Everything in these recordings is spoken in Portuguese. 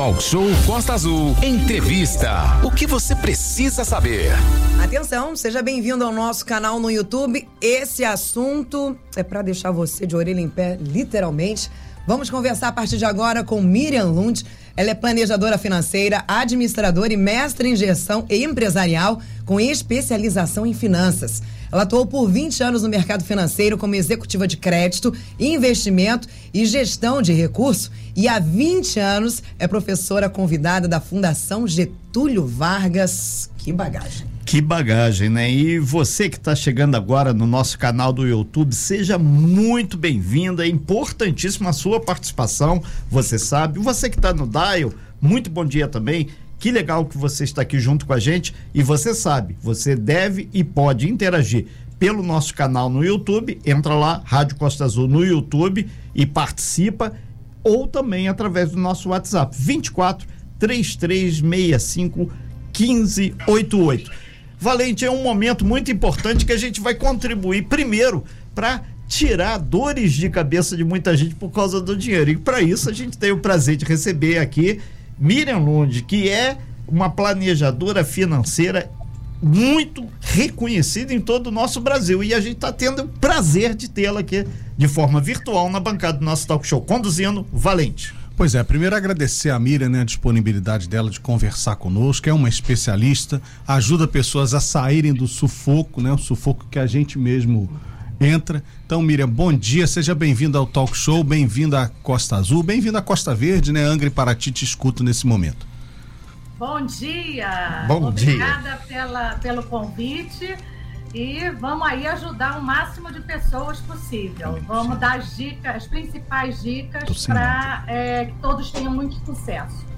Talk Show Costa Azul. Entrevista. O que você precisa saber? Atenção, seja bem-vindo ao nosso canal no YouTube. Esse assunto é para deixar você de orelha em pé, literalmente. Vamos conversar a partir de agora com Miriam Lund. Ela é planejadora financeira, administradora e mestre em gestão e empresarial com especialização em finanças. Ela atuou por 20 anos no mercado financeiro como executiva de crédito, investimento e gestão de recursos e há 20 anos é professora convidada da Fundação Getúlio Vargas. Que bagagem. Que bagagem, né? E você que está chegando agora no nosso canal do YouTube, seja muito bem-vindo. É importantíssima a sua participação, você sabe. Você que está no Dial, muito bom dia também. Que legal que você está aqui junto com a gente. E você sabe, você deve e pode interagir pelo nosso canal no YouTube. Entra lá, Rádio Costa Azul no YouTube e participa. Ou também através do nosso WhatsApp, 24 3365 1588. Valente, é um momento muito importante que a gente vai contribuir primeiro para tirar dores de cabeça de muita gente por causa do dinheiro. E para isso a gente tem o prazer de receber aqui Miriam Lund, que é uma planejadora financeira muito reconhecida em todo o nosso Brasil. E a gente está tendo o prazer de tê-la aqui de forma virtual na bancada do nosso talk show, conduzindo Valente. Pois é, primeiro agradecer a Miriam né, a disponibilidade dela de conversar conosco, é uma especialista, ajuda pessoas a saírem do sufoco, né? O sufoco que a gente mesmo entra. Então, Miriam, bom dia, seja bem-vinda ao Talk Show, bem-vinda à Costa Azul, bem-vinda à Costa Verde, né? Angra e Paraty te escuto nesse momento. Bom dia! Bom Obrigada dia. Pela, pelo convite e vamos aí ajudar o máximo de pessoas possível. Vamos dar as dicas, as principais dicas para é, que todos tenham muito sucesso.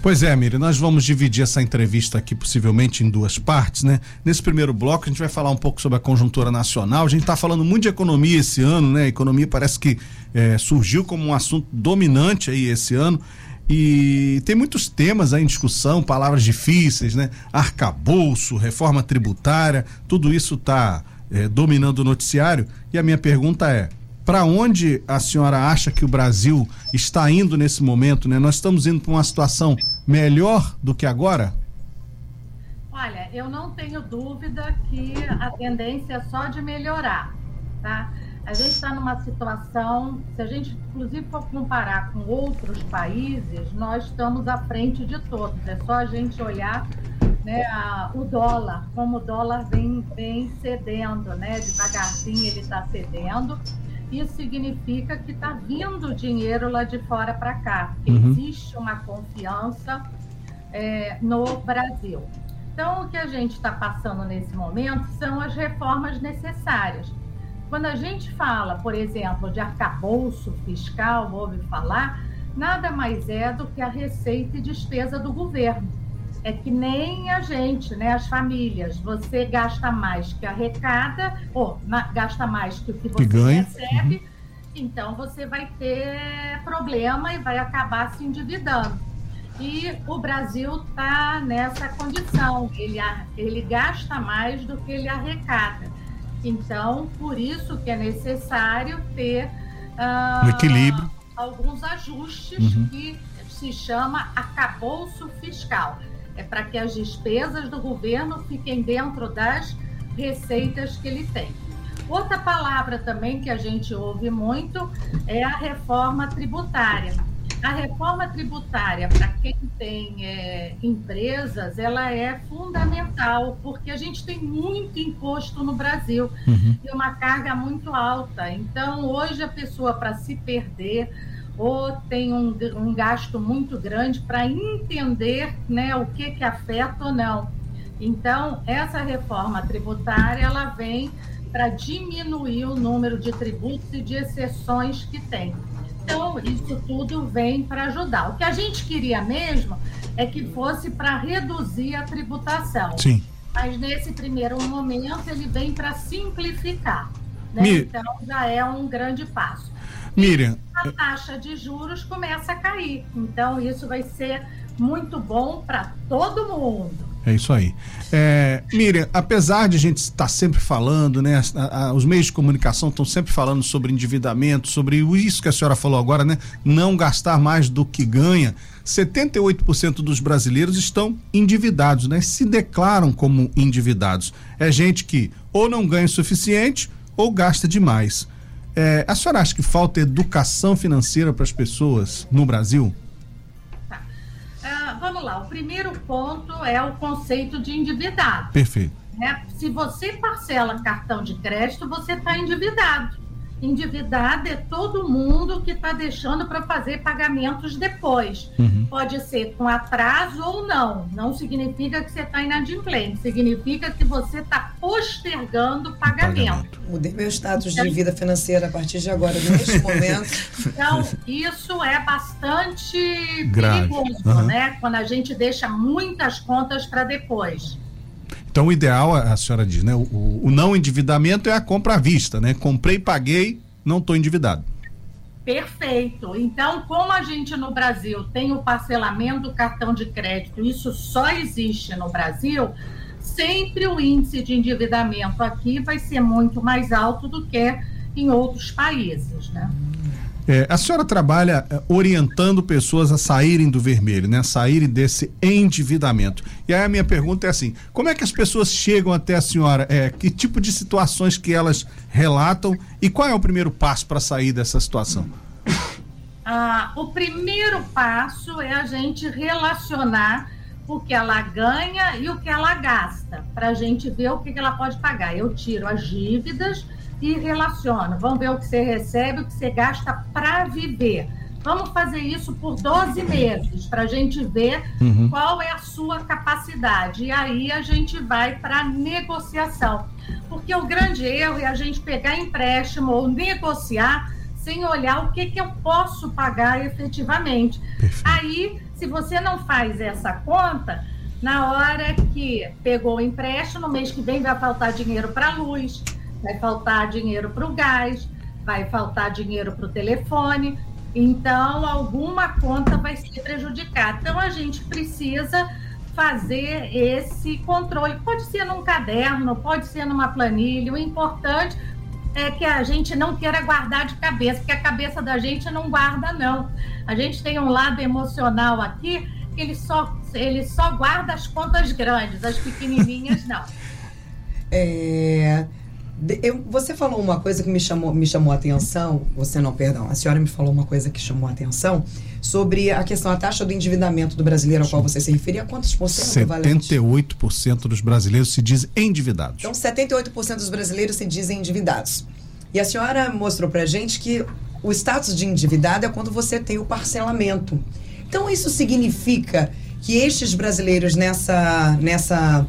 Pois é, Miriam, nós vamos dividir essa entrevista aqui possivelmente em duas partes, né? Nesse primeiro bloco a gente vai falar um pouco sobre a conjuntura nacional. A gente está falando muito de economia esse ano, né? A economia parece que é, surgiu como um assunto dominante aí esse ano. E tem muitos temas aí em discussão, palavras difíceis, né? Arcabouço, reforma tributária, tudo isso está é, dominando o noticiário. E a minha pergunta é: para onde a senhora acha que o Brasil está indo nesse momento? Né? Nós estamos indo para uma situação melhor do que agora? Olha, eu não tenho dúvida que a tendência é só de melhorar, tá? A gente está numa situação, se a gente inclusive for comparar com outros países, nós estamos à frente de todos. É só a gente olhar né, a, o dólar, como o dólar vem, vem cedendo, né? Devagarzinho ele está cedendo. Isso significa que está vindo dinheiro lá de fora para cá, que uhum. existe uma confiança é, no Brasil. Então, o que a gente está passando nesse momento são as reformas necessárias. Quando a gente fala, por exemplo, de arcabouço fiscal, ouve falar, nada mais é do que a receita e despesa do governo. É que nem a gente, né, as famílias, você gasta mais que arrecada, ou na, gasta mais que o que você que recebe, uhum. então você vai ter problema e vai acabar se endividando. E o Brasil está nessa condição, ele, ele gasta mais do que ele arrecada. Então, por isso que é necessário ter uh, equilíbrio. alguns ajustes uhum. que se chama acabouço fiscal. É para que as despesas do governo fiquem dentro das receitas que ele tem. Outra palavra também que a gente ouve muito é a reforma tributária. A reforma tributária, para quem tem é, empresas, ela é fundamental, porque a gente tem muito imposto no Brasil uhum. e uma carga muito alta. Então, hoje, a pessoa, para se perder, ou tem um, um gasto muito grande para entender né, o que, que afeta ou não. Então, essa reforma tributária, ela vem para diminuir o número de tributos e de exceções que tem. Então, isso tudo vem para ajudar. O que a gente queria mesmo é que fosse para reduzir a tributação. Sim. Mas nesse primeiro momento ele vem para simplificar. Né? Mir... Então já é um grande passo. Miriam. E a taxa de juros começa a cair. Então isso vai ser muito bom para todo mundo. É isso aí. É, Miriam, apesar de a gente estar sempre falando, né? a- a- os meios de comunicação estão sempre falando sobre endividamento, sobre isso que a senhora falou agora, né? Não gastar mais do que ganha. 78% dos brasileiros estão endividados, né? Se declaram como endividados. É gente que ou não ganha o suficiente ou gasta demais. É, a senhora acha que falta educação financeira para as pessoas no Brasil? Vamos lá, o primeiro ponto é o conceito de endividado. Perfeito. né? Se você parcela cartão de crédito, você está endividado. Endividado é todo mundo que está deixando para fazer pagamentos depois. Uhum. Pode ser com atraso ou não. Não significa que você está inadimplente. Significa que você está postergando o pagamento. Mudei meu status de vida financeira a partir de agora, neste momento. Então, isso é bastante Grave. perigoso, Aham. né? Quando a gente deixa muitas contas para depois. Então, o ideal, a senhora diz, né? O- o não endividamento é a compra à vista, né? Comprei, paguei, não estou endividado. Perfeito. Então, como a gente no Brasil tem o parcelamento do cartão de crédito, isso só existe no Brasil, sempre o índice de endividamento aqui vai ser muito mais alto do que em outros países, né? É, a senhora trabalha é, orientando pessoas a saírem do vermelho, né? A saírem desse endividamento. E aí a minha pergunta é assim: como é que as pessoas chegam até a senhora? É, que tipo de situações que elas relatam e qual é o primeiro passo para sair dessa situação? Ah, o primeiro passo é a gente relacionar o que ela ganha e o que ela gasta, para a gente ver o que que ela pode pagar. Eu tiro as dívidas e relaciono. Vamos ver o que você recebe, o que você gasta para viver. Vamos fazer isso por 12 meses, para a gente ver Uhum. qual é a sua capacidade. E aí a gente vai para negociação. Porque o grande erro é a gente pegar empréstimo ou negociar sem olhar o que, que eu posso pagar efetivamente. Perfeito. Aí, se você não faz essa conta, na hora que pegou o empréstimo, no mês que vem vai faltar dinheiro para a luz, vai faltar dinheiro para o gás, vai faltar dinheiro para o telefone. Então, alguma conta vai ser prejudicada. Então, a gente precisa fazer esse controle. Pode ser num caderno, pode ser numa planilha. O importante é que a gente não queira guardar de cabeça, porque a cabeça da gente não guarda, não. A gente tem um lado emocional aqui que ele só, ele só guarda as contas grandes, as pequenininhas não. É, eu- você falou uma coisa que me chamou, me chamou a atenção. Você não, perdão. A senhora me falou uma coisa que chamou a atenção sobre a questão, a taxa do endividamento do brasileiro ao qual você se referia. Quantos por cento, Valente? 78% dos brasileiros se dizem endividados. Então, 78% dos brasileiros se dizem endividados. E a senhora mostrou pra gente que o status de endividado é quando você tem o parcelamento. Então, isso significa que estes brasileiros nessa, nessa,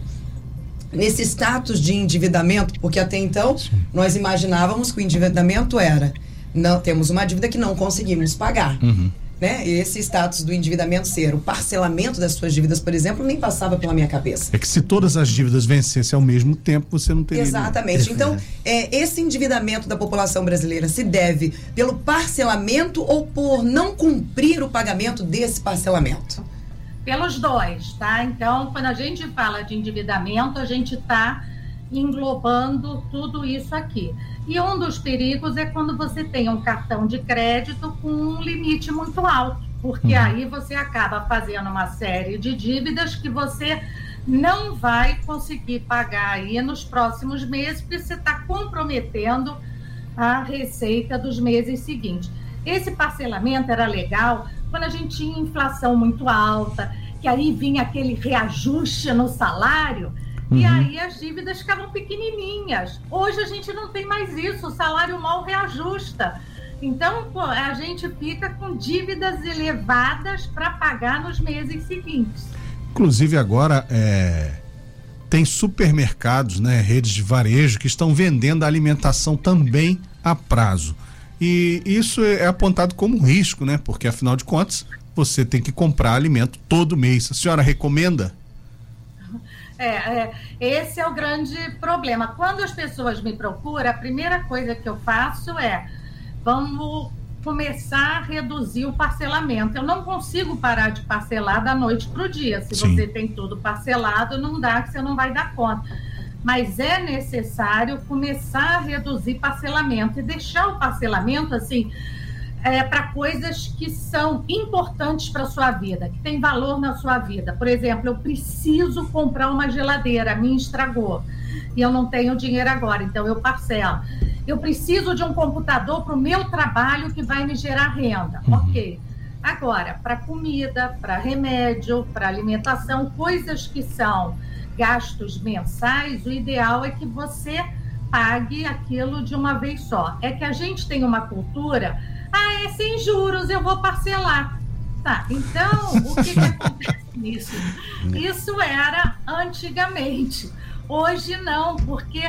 nesse status de endividamento, porque até então nós imaginávamos que o endividamento era não temos uma dívida que não conseguimos pagar. Uhum. Né? Esse status do endividamento ser o parcelamento das suas dívidas, por exemplo, nem passava pela minha cabeça. É que se todas as dívidas vencessem ao mesmo tempo, você não teria. Exatamente. Então, é, esse endividamento da população brasileira se deve pelo parcelamento ou por não cumprir o pagamento desse parcelamento? Pelos dois, tá? Então, quando a gente fala de endividamento, a gente está englobando tudo isso aqui. E um dos perigos é quando você tem um cartão de crédito com um limite muito alto, porque Uhum. aí você acaba fazendo uma série de dívidas que você não vai conseguir pagar aí nos próximos meses, porque você está comprometendo a receita dos meses seguintes. Esse parcelamento era legal quando a gente tinha inflação muito alta, que aí vinha aquele reajuste no salário, e Uhum. aí as dívidas ficavam pequenininhas. Hoje a gente não tem mais isso, o salário mal reajusta. Então, a gente fica com dívidas elevadas para pagar nos meses seguintes. Inclusive agora é, tem supermercados, né, redes de varejo que estão vendendo a alimentação também a prazo. E isso é apontado como um risco, né? Porque afinal de contas, você tem que comprar alimento todo mês. A senhora recomenda? É, é, esse é o grande problema. Quando as pessoas me procuram, a primeira coisa que eu faço é vamos começar a reduzir o parcelamento. Eu não consigo parar de parcelar da noite para o dia. Se Sim. você tem tudo parcelado, não dá que você não vai dar conta. Mas é necessário começar a reduzir parcelamento e deixar o parcelamento assim é, para coisas que são importantes para a sua vida, que tem valor na sua vida. Por exemplo, eu preciso comprar uma geladeira, a minha estragou e eu não tenho dinheiro agora, então eu parcelo. Eu preciso de um computador para o meu trabalho que vai me gerar renda. Uhum. Ok. Agora, para comida, para remédio, para alimentação, coisas que são gastos mensais, o ideal é que você pague aquilo de uma vez só. É que a gente tem uma cultura, ah, é sem juros, eu vou parcelar. Tá, então, o que, que acontece nisso? Isso era antigamente. Hoje não, porque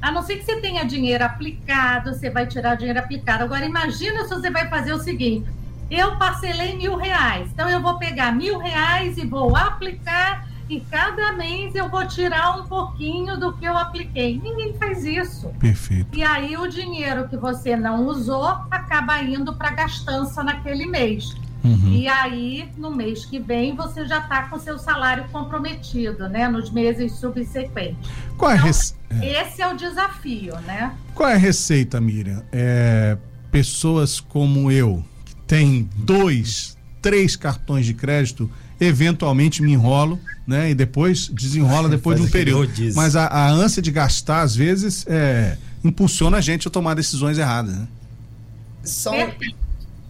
a não ser que você tenha dinheiro aplicado, você vai tirar dinheiro aplicado. Agora, imagina se você vai fazer o seguinte: eu parcelei mil reais, então eu vou pegar mil reais e vou aplicar, e cada mês eu vou tirar um pouquinho do que eu apliquei. Ninguém faz isso. Perfeito. E aí o dinheiro que você não usou acaba indo para gastança naquele mês. Uhum. E aí, no mês que vem, você já está com seu salário comprometido, né? Nos meses subsequentes. Qual é então, rece... É. Esse é o desafio, né? Qual é a receita, Miriam? É, pessoas como eu, tem dois, três cartões de crédito, eventualmente me enrolo, né? E depois desenrola depois de um período. Mas a, a, ânsia de gastar, às vezes, é, impulsiona a gente a tomar decisões erradas, né? Só,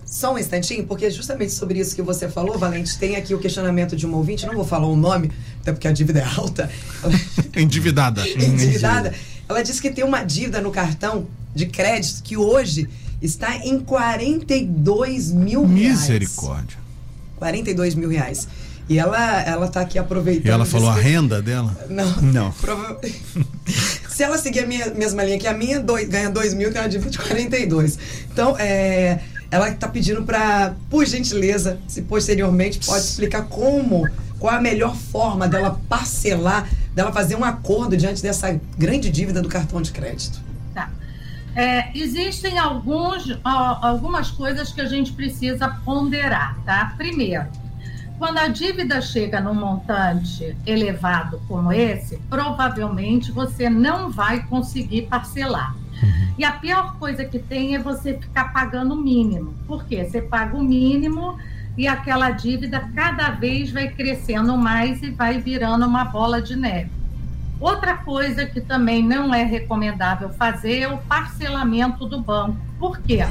só um instantinho, porque justamente sobre isso que você falou, Valente, tem aqui o questionamento de uma ouvinte, não vou falar o nome, até porque a dívida é alta. Endividada. Endividada. Ela disse que tem uma dívida no cartão de crédito que hoje está em 42 mil reais. Misericórdia. 42 mil reais. E ela, ela tá aqui aproveitando. E ela falou a renda dela? Não. Não. Prova... Se ela seguir a minha, mesma linha que a minha, dois, ganha 2 mil, tem uma dívida de 42. Então, é, ela está pedindo para, por gentileza, se posteriormente pode explicar como, qual a melhor forma dela parcelar, dela fazer um acordo diante dessa grande dívida do cartão de crédito. É, existem alguns, algumas coisas que a gente precisa ponderar, tá? Primeiro, quando a dívida chega num montante elevado como esse, provavelmente você não vai conseguir parcelar. Uhum. E a pior coisa que tem é você ficar pagando o mínimo. Por quê? Você paga o mínimo e aquela dívida cada vez vai crescendo mais e vai virando uma bola de neve. Outra coisa que também não é recomendável fazer é o parcelamento do banco. Por quê?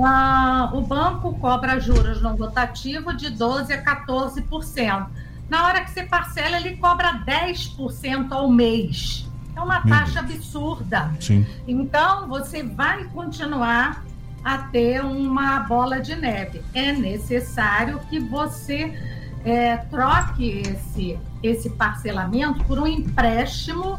Ah, o banco cobra juros no rotativo de 12% a 14%. Na hora que você parcela, ele cobra 10% ao mês. É uma taxa absurda. Sim. Então, você vai continuar a ter uma bola de neve. É necessário que você é, troque esse, esse parcelamento por um empréstimo,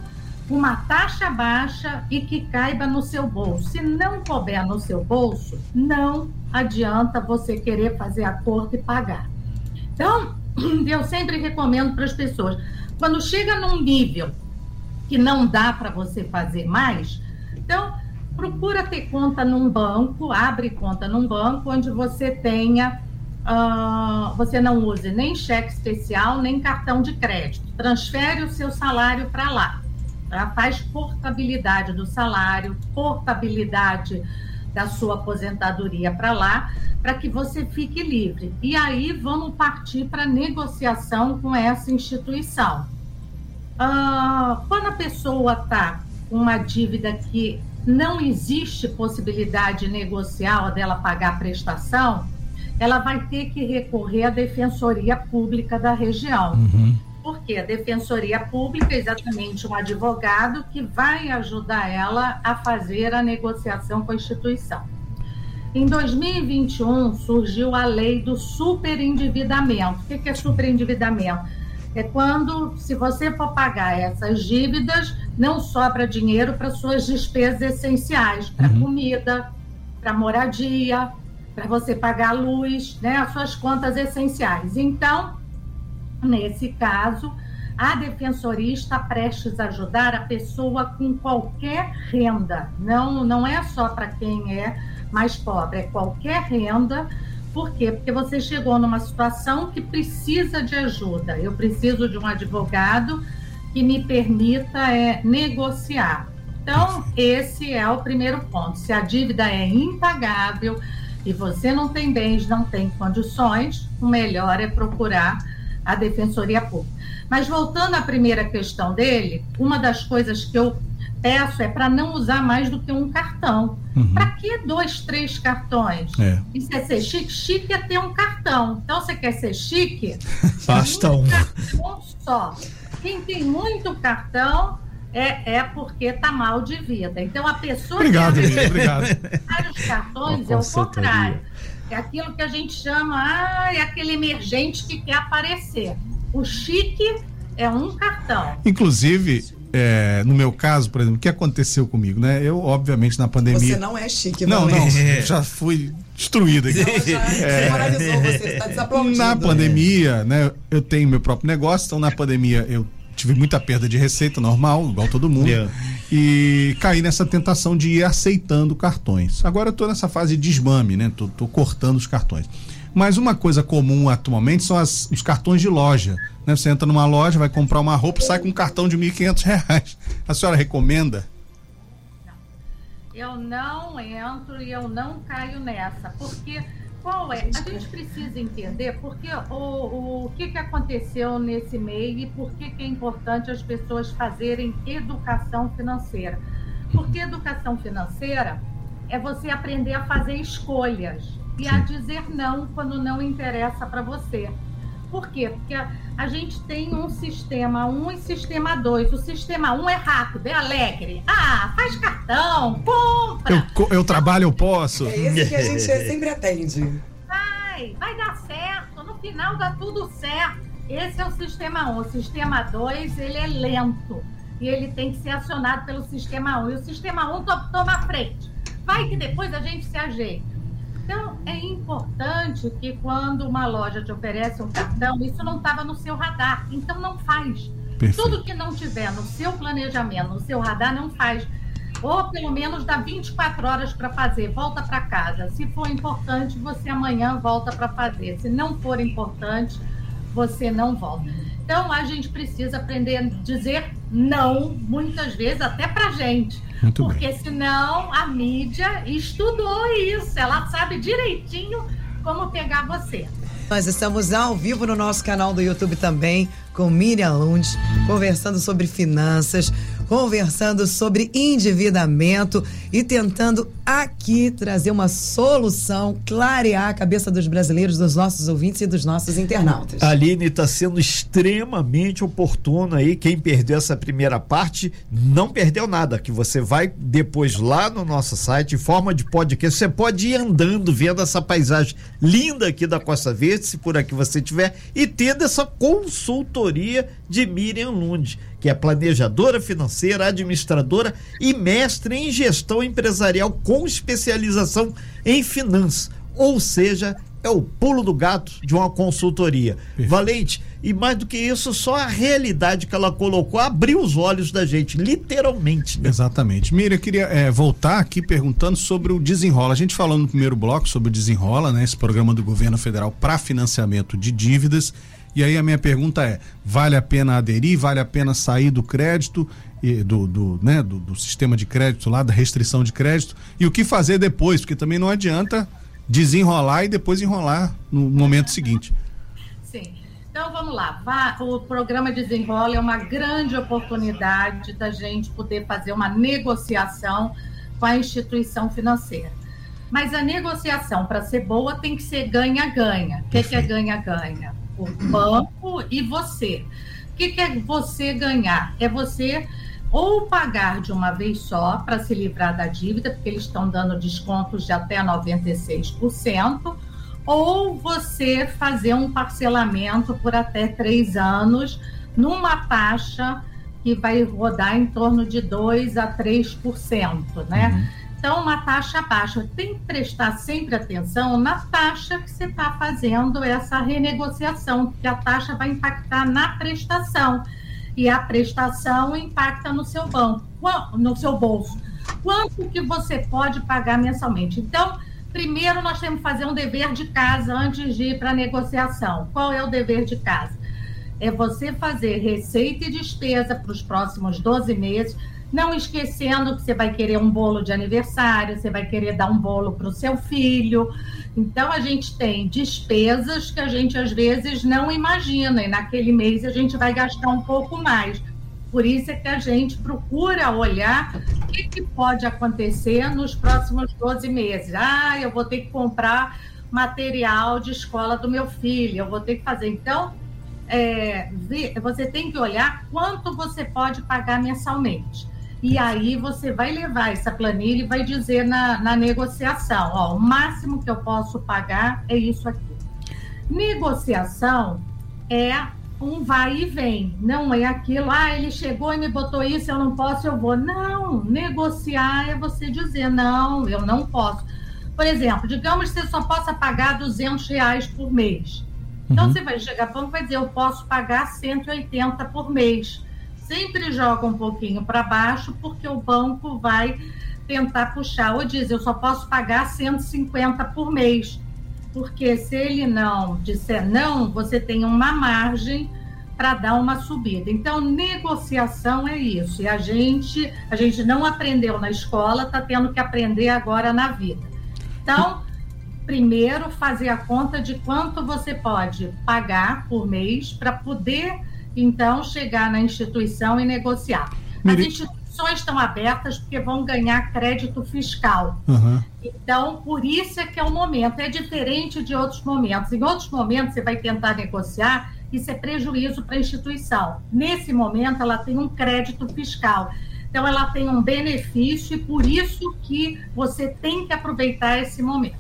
uma taxa baixa e que caiba no seu bolso. Se não couber no seu bolso, não adianta você querer fazer acordo e pagar. Então, eu sempre recomendo para as pessoas, quando chega num nível que não dá para você fazer mais, então procura ter conta num banco, abre conta num banco onde você tenha, uh, você não use nem cheque especial, nem cartão de crédito. Transfere o seu salário para lá. Tá? Faz portabilidade do salário, portabilidade da sua aposentadoria para lá, para que você fique livre. E aí vamos partir para negociação com essa instituição. Ah, quando a pessoa está com uma dívida que não existe possibilidade negocial dela pagar a prestação, ela vai ter que recorrer à Defensoria Pública da região. Uhum. Porque a Defensoria Pública é exatamente um advogado que vai ajudar ela a fazer a negociação com a instituição. Em 2021 surgiu a lei do superendividamento. O que é superendividamento? é quando, se você for pagar essas dívidas, não sobra dinheiro para suas despesas essenciais, para uhum. comida, para moradia, para você pagar a luz, né, as suas contas essenciais. Então, nesse caso, a defensoria está prestes a ajudar a pessoa com qualquer renda. Não, não é só para quem é mais pobre, é qualquer renda. Por quê? Porque você chegou numa situação que precisa de ajuda. Eu preciso de um advogado que me permita é, negociar. Então, esse é o primeiro ponto. Se a dívida é impagável e você não tem bens, não tem condições, o melhor é procurar a Defensoria Pública. Mas voltando à primeira questão dele, uma das coisas que eu peço é para não usar mais do que um cartão. Uhum. Para que dois, três cartões? É. Isso é ser chique? Chique é ter um cartão. Então, você quer ser chique? Basta um. cartão só. Quem tem muito cartão é, é porque tá mal de vida. Então, a pessoa obrigado, que amigo, obrigado. vários cartões é o contrário. É aquilo que a gente chama, ah, é aquele emergente que quer aparecer. O chique é um cartão. Inclusive, é, no meu caso, por exemplo, o que aconteceu comigo, né? Eu, obviamente, na pandemia. Você não é chique, não. Não, não, é. já fui destruído aqui. Não, já é. você, está Na pandemia, né? Eu tenho meu próprio negócio, então na pandemia eu tive muita perda de receita, normal, igual todo mundo. Yeah. E caí nessa tentação de ir aceitando cartões. Agora eu tô nessa fase de desmame, né? Tô, tô cortando os cartões. Mas uma coisa comum atualmente são as, os cartões de loja. Né? Você entra numa loja, vai comprar uma roupa, sai com um cartão de R$ 1.500. A senhora recomenda? Eu não entro e eu não caio nessa, porque qual é? A gente precisa entender porque o, o que, que aconteceu nesse meio e por que, que é importante as pessoas fazerem educação financeira. Porque educação financeira é você aprender a fazer escolhas e a dizer não quando não interessa para você. Por quê? Porque a, a, gente tem um sistema 1 um e sistema 2. O sistema 1 um é rápido, é alegre. Ah, faz cartão, compra. Eu, eu trabalho, eu posso. É esse que a gente sempre atende. Vai, vai dar certo. No final dá tudo certo. Esse é o sistema 1. Um. O sistema 2, ele é lento. E ele tem que ser acionado pelo sistema 1. Um. E o sistema 1 um toma a frente. Vai que depois a gente se ajeita. Então, é importante que quando uma loja te oferece um cartão, isso não estava no seu radar. Então, não faz. Perfeito. Tudo que não tiver no seu planejamento, no seu radar, não faz. Ou pelo menos dá 24 horas para fazer, volta para casa. Se for importante, você amanhã volta para fazer. Se não for importante, você não volta. Então, a gente precisa aprender a dizer não, muitas vezes, até para gente. Muito porque bem. senão a mídia estudou isso, ela sabe direitinho como pegar você. Nós estamos ao vivo no nosso canal do YouTube também, com Miriam Lund, conversando sobre finanças, conversando sobre endividamento e tentando aqui trazer uma solução, clarear a cabeça dos brasileiros, dos nossos ouvintes e dos nossos internautas. Aline está sendo extremamente oportuna aí. Quem perdeu essa primeira parte não perdeu nada, que você vai depois lá no nosso site, em forma de podcast, você pode ir andando, vendo essa paisagem linda aqui da Costa Verde, se por aqui você tiver, e tendo essa consultoria de Miriam Lund que é planejadora financeira, administradora e mestre em gestão empresarial com especialização em finanças. Ou seja, é o pulo do gato de uma consultoria. Perfeito. Valente, e mais do que isso, só a realidade que ela colocou abriu os olhos da gente, literalmente. Né? Exatamente. Mira, eu queria é, voltar aqui perguntando sobre o Desenrola. A gente falou no primeiro bloco sobre o Desenrola, né? Esse programa do governo federal para financiamento de dívidas. E aí a minha pergunta é: vale a pena aderir? Vale a pena sair do crédito? E do, do, né, do, do sistema de crédito lá, da restrição de crédito, e o que fazer depois, porque também não adianta desenrolar e depois enrolar no momento seguinte. Sim. Então vamos lá. O programa Desenrola é uma grande oportunidade da gente poder fazer uma negociação com a instituição financeira. Mas a negociação, para ser boa, tem que ser ganha-ganha. O que, que é ganha-ganha? O banco e você. O que, que é você ganhar? É você ou pagar de uma vez só para se livrar da dívida, porque eles estão dando descontos de até 96%, ou você fazer um parcelamento por até três anos numa taxa que vai rodar em torno de 2 a 3%, né? Uhum. Então, uma taxa baixa. Tem que prestar sempre atenção na taxa que você está fazendo essa renegociação, porque a taxa vai impactar na prestação. E a prestação impacta no seu banco, no seu bolso. quanto que você pode pagar mensalmente. Então, primeiro nós temos que fazer um dever de casa antes de ir para a negociação. Qual é o dever de casa? É você fazer receita e despesa para os próximos 12 meses, não esquecendo que você vai querer um bolo de aniversário, você vai querer dar um bolo para o seu filho. Então, a gente tem despesas que a gente às vezes não imagina, e naquele mês a gente vai gastar um pouco mais. Por isso é que a gente procura olhar o que, que pode acontecer nos próximos 12 meses. Ah, eu vou ter que comprar material de escola do meu filho, eu vou ter que fazer. Então, é, você tem que olhar quanto você pode pagar mensalmente. E aí você vai levar essa planilha e vai dizer na, na negociação, ó, o máximo que eu posso pagar é isso aqui. Negociação é um vai e vem, não é aquilo, ah, ele chegou e me botou isso, eu não posso, eu vou. Não, negociar é você dizer, não, eu não posso. Por exemplo, digamos que você só possa pagar 200 reais por mês. Então, uhum. você vai chegar para e vai dizer, eu posso pagar 180 por mês. Sempre joga um pouquinho para baixo, porque o banco vai tentar puxar. Ou diz, eu só posso pagar 150 por mês porque se ele não disser não, você tem uma margem para dar uma subida. Então, negociação é isso. E a gente, a gente não aprendeu na escola, está tendo que aprender agora na vida. Então, primeiro fazer a conta de quanto você pode pagar por mês para poder então chegar na instituição e negociar. As instituições instituições estão abertas porque vão ganhar crédito fiscal. Uhum. Então, por isso é que é o momento. É diferente de outros momentos. Em outros momentos, você vai tentar negociar, isso é prejuízo para a instituição. Nesse momento, ela tem um crédito fiscal. Então, ela tem um benefício e por isso que você tem que aproveitar esse momento.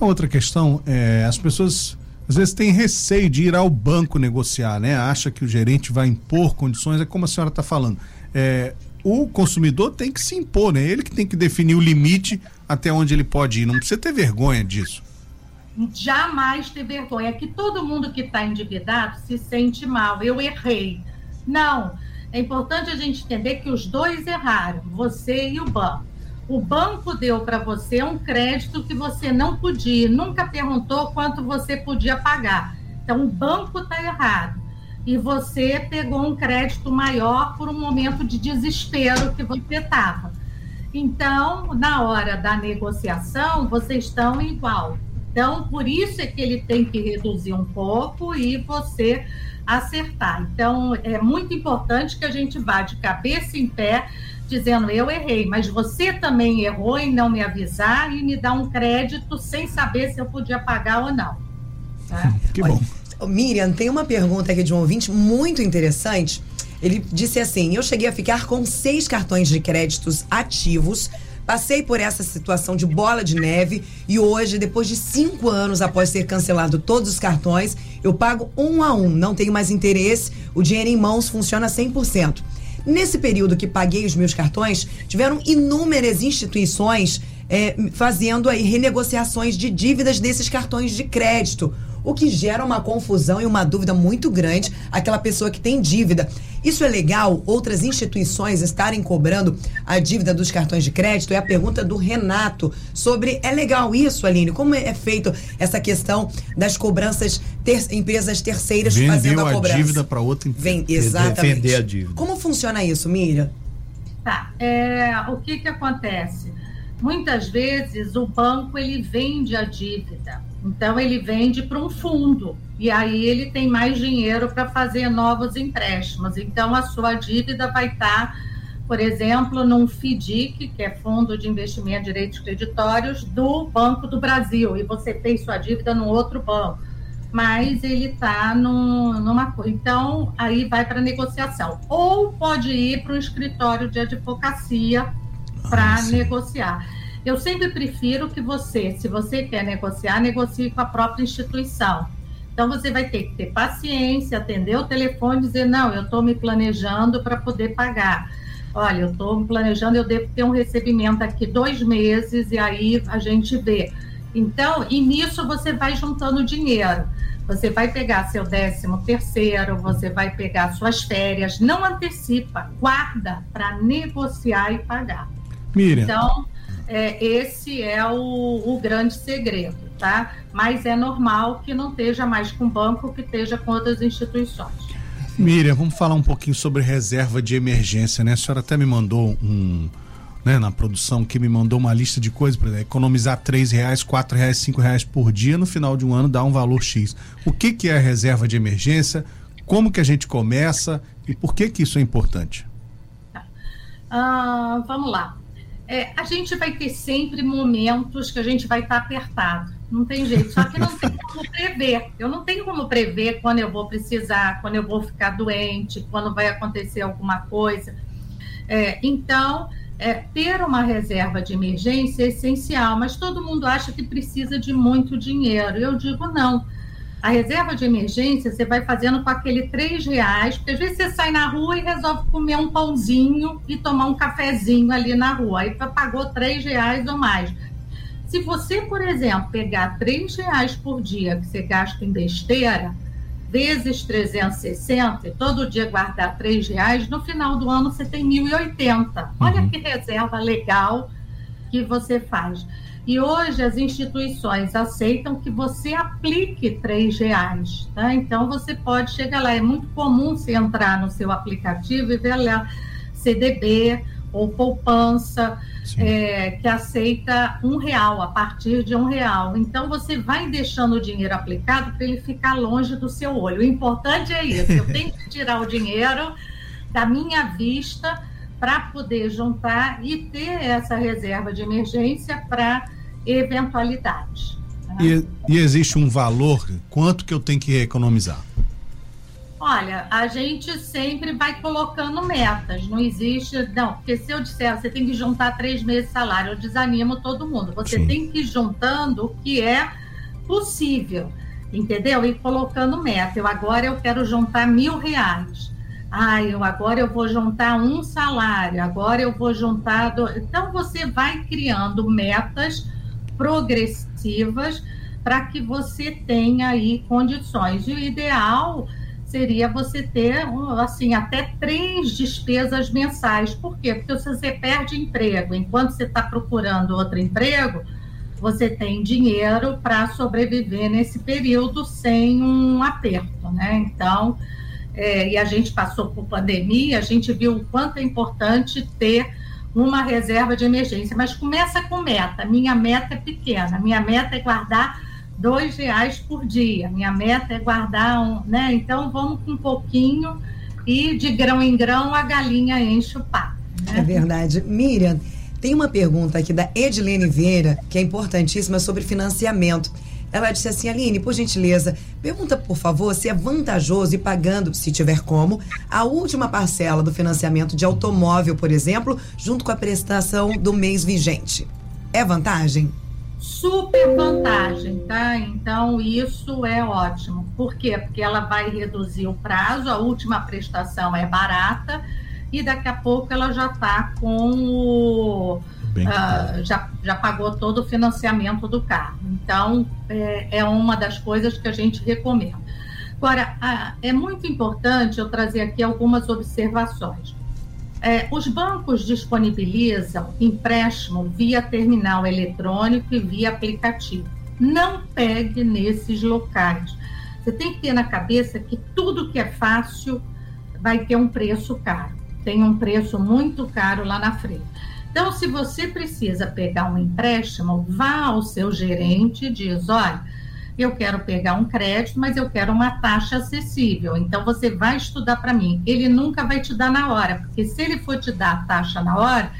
A outra questão é as pessoas às vezes têm receio de ir ao banco negociar, né? Acha que o gerente vai impor condições, é como a senhora está falando. É, o consumidor tem que se impor, né? Ele que tem que definir o limite até onde ele pode ir. Não precisa ter vergonha disso. Jamais ter vergonha. É que todo mundo que está endividado se sente mal. Eu errei. Não. É importante a gente entender que os dois erraram, você e o banco. O banco deu para você um crédito que você não podia, nunca perguntou quanto você podia pagar. Então, o banco está errado e você pegou um crédito maior por um momento de desespero que você estava. Então, na hora da negociação, vocês estão igual. Então, por isso é que ele tem que reduzir um pouco e você acertar. Então, é muito importante que a gente vá de cabeça em pé, dizendo eu errei, mas você também errou em não me avisar e me dar um crédito sem saber se eu podia pagar ou não. Tá? Que bom. Miriam, tem uma pergunta aqui de um ouvinte muito interessante. Ele disse assim: Eu cheguei a ficar com seis cartões de créditos ativos. Passei por essa situação de bola de neve e hoje, depois de cinco anos após ter cancelado todos os cartões, eu pago um a um. Não tenho mais interesse, o dinheiro em mãos funciona 100%. Nesse período que paguei os meus cartões, tiveram inúmeras instituições é, fazendo aí renegociações de dívidas desses cartões de crédito o que gera uma confusão e uma dúvida muito grande aquela pessoa que tem dívida. Isso é legal? Outras instituições estarem cobrando a dívida dos cartões de crédito? É a pergunta do Renato sobre é legal isso, Aline? Como é feito essa questão das cobranças ter, empresas terceiras Vendeu fazendo a cobrança? a dívida para outra empresa. Vem, exatamente. A dívida. Como funciona isso, Miriam? Tá. É, o que que acontece? Muitas vezes o banco ele vende a dívida então ele vende para um fundo e aí ele tem mais dinheiro para fazer novos empréstimos. Então a sua dívida vai estar, por exemplo, num FDIC, que é Fundo de Investimento em Direitos Creditórios do Banco do Brasil, e você tem sua dívida no outro banco. Mas ele está numa coisa. Então, aí vai para negociação. Ou pode ir para o escritório de advocacia para negociar. Eu sempre prefiro que você, se você quer negociar, negocie com a própria instituição. Então, você vai ter que ter paciência, atender o telefone e dizer: não, eu estou me planejando para poder pagar. Olha, eu estou me planejando, eu devo ter um recebimento aqui dois meses e aí a gente vê. Então, e nisso você vai juntando dinheiro. Você vai pegar seu décimo terceiro, você vai pegar suas férias, não antecipa, guarda para negociar e pagar. Miriam. Então, é, esse é o, o grande segredo, tá? Mas é normal que não esteja mais com o banco, que esteja com outras instituições. Miriam, vamos falar um pouquinho sobre reserva de emergência, né? A senhora até me mandou um, né, na produção que me mandou uma lista de coisas para economizar três reais, quatro reais, cinco reais por dia no final de um ano dá um valor x. O que que é a reserva de emergência? Como que a gente começa e por que que isso é importante? Ah, vamos lá. É, a gente vai ter sempre momentos que a gente vai estar apertado. Não tem jeito. Só que não tem como prever. Eu não tenho como prever quando eu vou precisar, quando eu vou ficar doente, quando vai acontecer alguma coisa. É, então, é, ter uma reserva de emergência é essencial, mas todo mundo acha que precisa de muito dinheiro. Eu digo não. A reserva de emergência você vai fazendo com aquele três reais, porque às vezes você sai na rua e resolve comer um pãozinho e tomar um cafezinho ali na rua. Aí pagou três reais ou mais. Se você, por exemplo, pegar três reais por dia que você gasta em besteira, vezes 360 e todo dia guardar três reais, no final do ano você tem 1.080. Olha uhum. que reserva legal que você faz. E hoje as instituições aceitam que você aplique três reais, tá? Então você pode chegar lá. É muito comum você entrar no seu aplicativo e ver lá CDB ou poupança é, que aceita um real a partir de um real. Então você vai deixando o dinheiro aplicado para ele ficar longe do seu olho. O importante é isso. Eu tenho que tirar o dinheiro da minha vista para poder juntar e ter essa reserva de emergência para eventualidades. Né? E, e, existe um valor, quanto que eu tenho que economizar? Olha, a gente sempre vai colocando metas, não existe, não, porque se eu disser, você tem que juntar três meses de salário, eu desanimo todo mundo. Você Sim. tem que ir juntando o que é possível, entendeu? E colocando meta. Eu agora eu quero juntar mil reais. Ah, eu agora eu vou juntar um salário, agora eu vou juntar. Do... Então você vai criando metas progressivas para que você tenha aí condições. E o ideal seria você ter assim até três despesas mensais. Por quê? Porque se você perde emprego enquanto você está procurando outro emprego, você tem dinheiro para sobreviver nesse período sem um aperto, né? Então, é, e a gente passou por pandemia, a gente viu o quanto é importante ter uma reserva de emergência, mas começa com meta. Minha meta é pequena, minha meta é guardar dois reais por dia, minha meta é guardar um, né? Então vamos com um pouquinho e de grão em grão a galinha enche o papo. Né? É verdade. Miriam, tem uma pergunta aqui da Edilene Vieira, que é importantíssima sobre financiamento. Ela disse assim, Aline, por gentileza, pergunta por favor se é vantajoso ir pagando, se tiver como, a última parcela do financiamento de automóvel, por exemplo, junto com a prestação do mês vigente. É vantagem? Super vantagem, tá? Então, isso é ótimo. Por quê? Porque ela vai reduzir o prazo, a última prestação é barata e daqui a pouco ela já está com o uh, já, já pagou todo o financiamento do carro. Então, é, é uma das coisas que a gente recomenda. Agora, é muito importante eu trazer aqui algumas observações. É, os bancos disponibilizam empréstimo via terminal eletrônico e via aplicativo. Não pegue nesses locais. Você tem que ter na cabeça que tudo que é fácil vai ter um preço caro. Tem um preço muito caro lá na frente. Então, se você precisa pegar um empréstimo, vá ao seu gerente e diz: olha, eu quero pegar um crédito, mas eu quero uma taxa acessível. Então, você vai estudar para mim. Ele nunca vai te dar na hora, porque se ele for te dar a taxa na hora,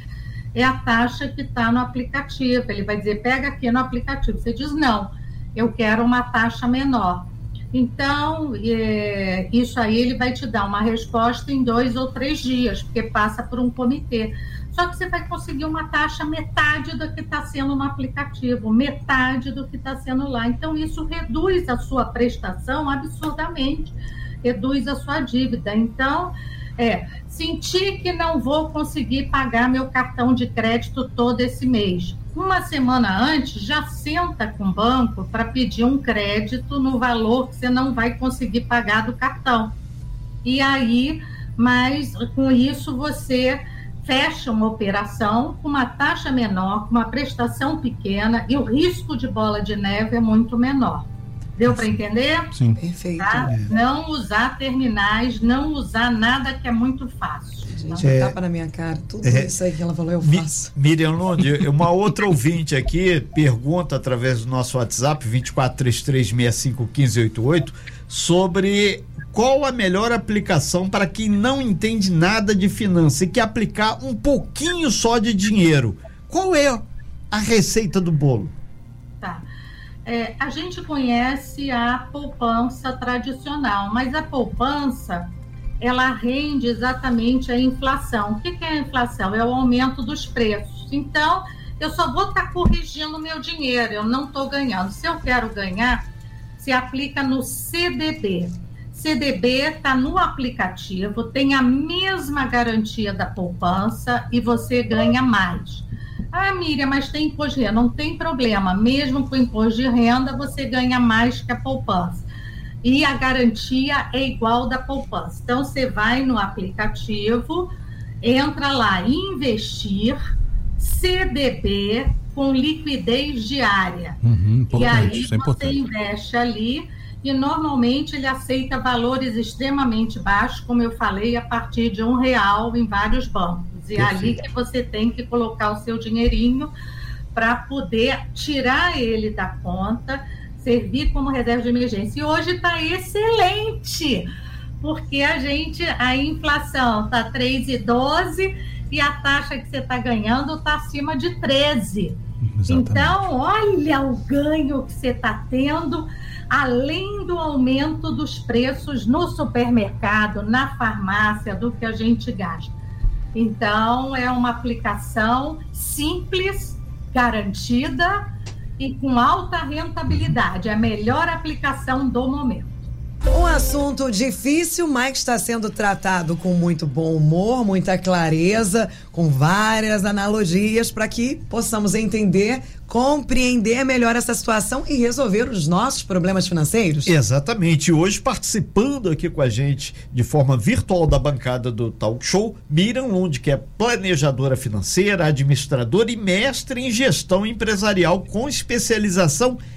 é a taxa que está no aplicativo. Ele vai dizer: pega aqui no aplicativo. Você diz: não, eu quero uma taxa menor. Então, é, isso aí ele vai te dar uma resposta em dois ou três dias, porque passa por um comitê. Só que você vai conseguir uma taxa metade do que está sendo no aplicativo, metade do que está sendo lá. Então, isso reduz a sua prestação absurdamente, reduz a sua dívida. Então, é, sentir que não vou conseguir pagar meu cartão de crédito todo esse mês. Uma semana antes, já senta com o banco para pedir um crédito no valor que você não vai conseguir pagar do cartão. E aí, mas com isso você fecha uma operação com uma taxa menor, com uma prestação pequena e o risco de bola de neve é muito menor. Deu para entender? Sim. Perfeito. Tá? É. Não usar terminais, não usar nada que é muito fácil. Gente, é, tapa na minha cara. Tudo é, isso aí que ela falou, eu faço. Miriam Lund, uma outra ouvinte aqui pergunta através do nosso WhatsApp, 2433651588, sobre qual a melhor aplicação para quem não entende nada de finança e quer aplicar um pouquinho só de dinheiro. Qual é a receita do bolo? Tá. É, a gente conhece a poupança tradicional, mas a poupança ela rende exatamente a inflação. O que, é a inflação? É o aumento dos preços. Então, eu só vou estar tá corrigindo meu dinheiro, eu não estou ganhando. Se eu quero ganhar, se aplica no CDB. CDB está no aplicativo, tem a mesma garantia da poupança e você ganha mais. Ah, Miriam, mas tem imposto de renda. Não tem problema, mesmo com imposto de renda, você ganha mais que a poupança e a garantia é igual da poupança. Então, você vai no aplicativo, entra lá, investir, CDB com liquidez diária. Uhum, e aí é você investe ali e normalmente ele aceita valores extremamente baixos, como eu falei, a partir de um real em vários bancos. E é ali que você tem que colocar o seu dinheirinho para poder tirar ele da conta servir como reserva de emergência. E hoje está excelente, porque a gente, a inflação está 3,12 e a taxa que você está ganhando está acima de 13. Exatamente. Então, olha o ganho que você está tendo, além do aumento dos preços no supermercado, na farmácia, do que a gente gasta. Então, é uma aplicação simples, garantida e com alta rentabilidade. É a melhor aplicação do momento. Um assunto difícil, mas que está sendo tratado com muito bom humor, muita clareza, com várias analogias para que possamos entender, compreender melhor essa situação e resolver os nossos problemas financeiros. Exatamente. Hoje participando aqui com a gente de forma virtual da bancada do Talk Show, Miriam Lund, que é planejadora financeira, administradora e mestre em gestão empresarial com especialização em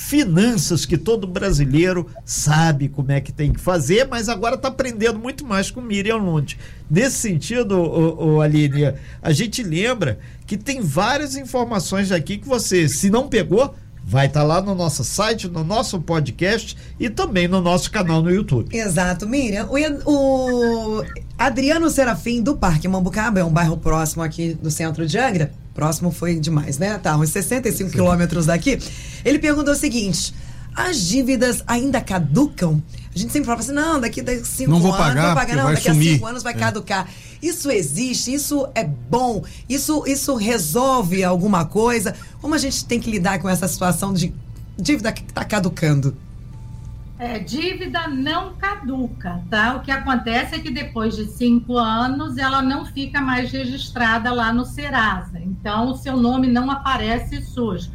finanças que todo brasileiro sabe como é que tem que fazer, mas agora está aprendendo muito mais com Miriam Lund. Nesse sentido, o, o Aline, a gente lembra que tem várias informações aqui que você, se não pegou, vai estar tá lá no nosso site, no nosso podcast e também no nosso canal no YouTube. Exato, Miriam. O, o Adriano Serafim do Parque Mambucaba, é um bairro próximo aqui do centro de Angra Próximo foi demais, né? Tá, uns 65 quilômetros daqui. Ele perguntou o seguinte: as dívidas ainda caducam? A gente sempre fala assim: não, daqui a cinco não vou anos, pagar, não pagar, não, daqui sumir. a cinco anos vai é. caducar. Isso existe, isso é bom, isso, isso resolve alguma coisa. Como a gente tem que lidar com essa situação de dívida que está caducando? É, dívida não caduca, tá? O que acontece é que depois de cinco anos ela não fica mais registrada lá no Serasa. Então, o seu nome não aparece sujo.